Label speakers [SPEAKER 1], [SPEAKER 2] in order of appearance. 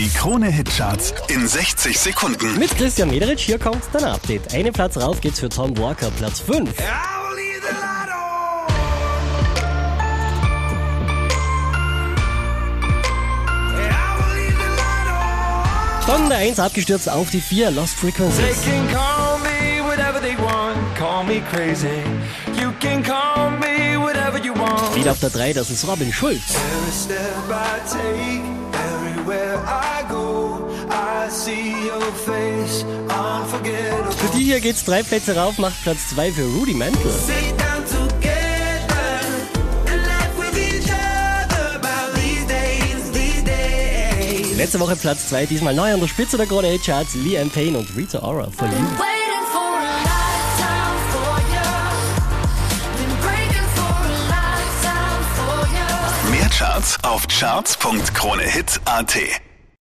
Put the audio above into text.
[SPEAKER 1] Die Krone-Hitcharts in 60 Sekunden.
[SPEAKER 2] Mit Christian Mederitsch, hier kommt dein Update. Einen Platz rauf geht's für Tom Walker, Platz 5. Von der 1 abgestürzt auf die 4, Lost
[SPEAKER 3] They
[SPEAKER 2] Frequencies. Wieder auf der 3, das ist Robin Schulz. Für die hier geht's drei Plätze rauf, macht Platz 2 für Rudy Mantle.
[SPEAKER 3] Sit down together and laugh with each other about these days, these days.
[SPEAKER 2] Letzte Woche Platz 2, diesmal neu an der Spitze der Krone Hitcharts, Liam Payne und Rita Ora
[SPEAKER 4] for you.
[SPEAKER 1] Mehr Charts auf charts.kronehit.at.